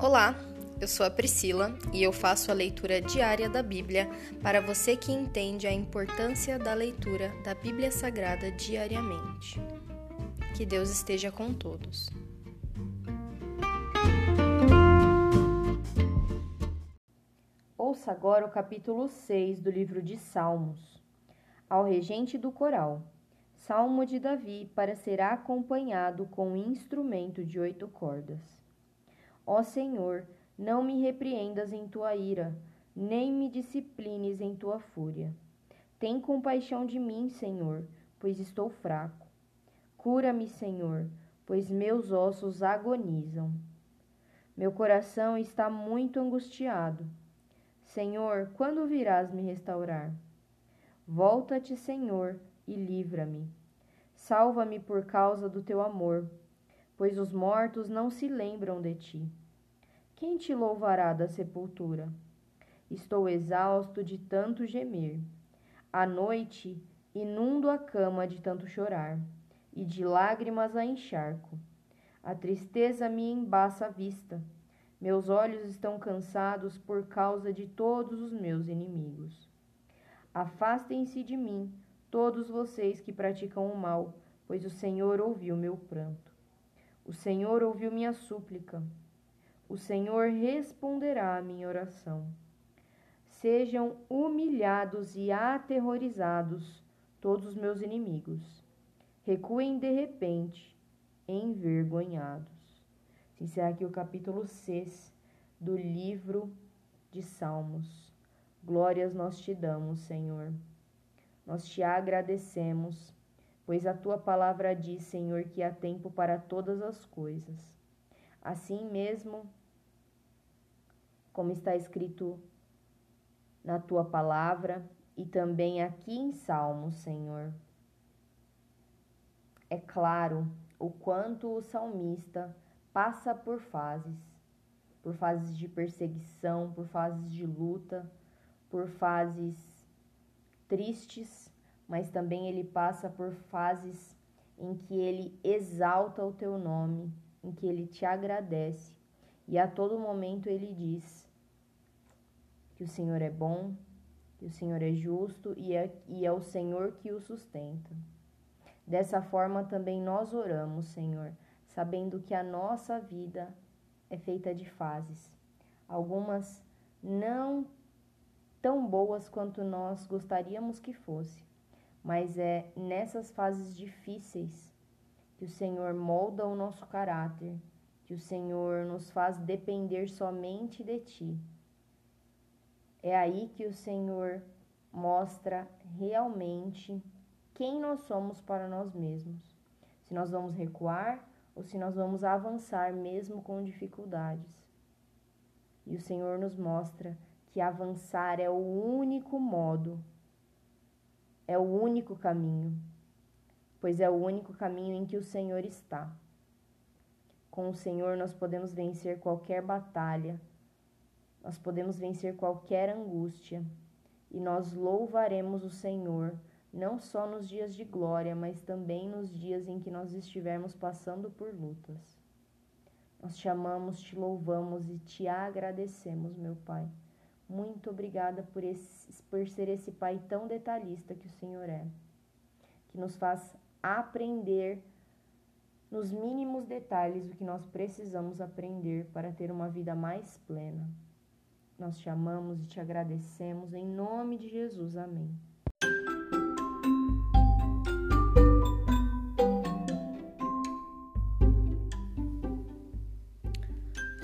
Olá, eu sou a Priscila e eu faço a leitura diária da Bíblia para você que entende a importância da leitura da Bíblia Sagrada diariamente. Que Deus esteja com todos. Ouça agora o capítulo 6 do livro de Salmos. Ao regente do coral. Salmo de Davi para ser acompanhado com um instrumento de oito cordas. Ó Senhor, não me repreendas em tua ira, nem me disciplines em tua fúria. Tem compaixão de mim, Senhor, pois estou fraco. Cura-me, Senhor, pois meus ossos agonizam. Meu coração está muito angustiado. Senhor, quando virás me restaurar? Volta-te, Senhor, e livra-me. Salva-me por causa do teu amor, pois os mortos não se lembram de ti. Quem te louvará da sepultura? Estou exausto de tanto gemer. À noite inundo a cama de tanto chorar, e de lágrimas a encharco. A tristeza me embaça a vista. Meus olhos estão cansados por causa de todos os meus inimigos. Afastem-se de mim, todos vocês que praticam o mal, pois o Senhor ouviu meu pranto. O Senhor ouviu minha súplica. O Senhor responderá à minha oração. Sejam humilhados e aterrorizados todos os meus inimigos. Recuem de repente, envergonhados. Se encerra aqui o capítulo 6 do livro de Salmos. Glórias nós te damos, Senhor. Nós te agradecemos, pois a tua palavra diz, Senhor, que há tempo para todas as coisas. Assim mesmo, como está escrito na tua palavra e também aqui em Salmos, Senhor. É claro o quanto o salmista passa por fases, por fases de perseguição, por fases de luta, por fases tristes, mas também ele passa por fases em que ele exalta o teu nome, em que ele te agradece. E a todo momento ele diz que o Senhor é bom, que o Senhor é justo e é, e é o Senhor que o sustenta. Dessa forma também nós oramos, Senhor, sabendo que a nossa vida é feita de fases. Algumas não tão boas quanto nós gostaríamos que fosse, mas é nessas fases difíceis que o Senhor molda o nosso caráter, que o Senhor nos faz depender somente de Ti. É aí que o Senhor mostra realmente quem nós somos para nós mesmos. Se nós vamos recuar ou se nós vamos avançar mesmo com dificuldades. E o Senhor nos mostra que avançar é o único modo, é o único caminho, pois é o único caminho em que o Senhor está. Com o Senhor nós podemos vencer qualquer batalha, nós podemos vencer qualquer angústia, e nós louvaremos o Senhor, não só nos dias de glória, mas também nos dias em que nós estivermos passando por lutas. Nós te amamos, te louvamos e te agradecemos, meu Pai. Muito obrigada por, esse, por ser esse Pai tão detalhista que o Senhor é, que nos faz aprender nos mínimos detalhes o que nós precisamos aprender para ter uma vida mais plena. Nós te amamos e te agradecemos em nome de Jesus. Amém.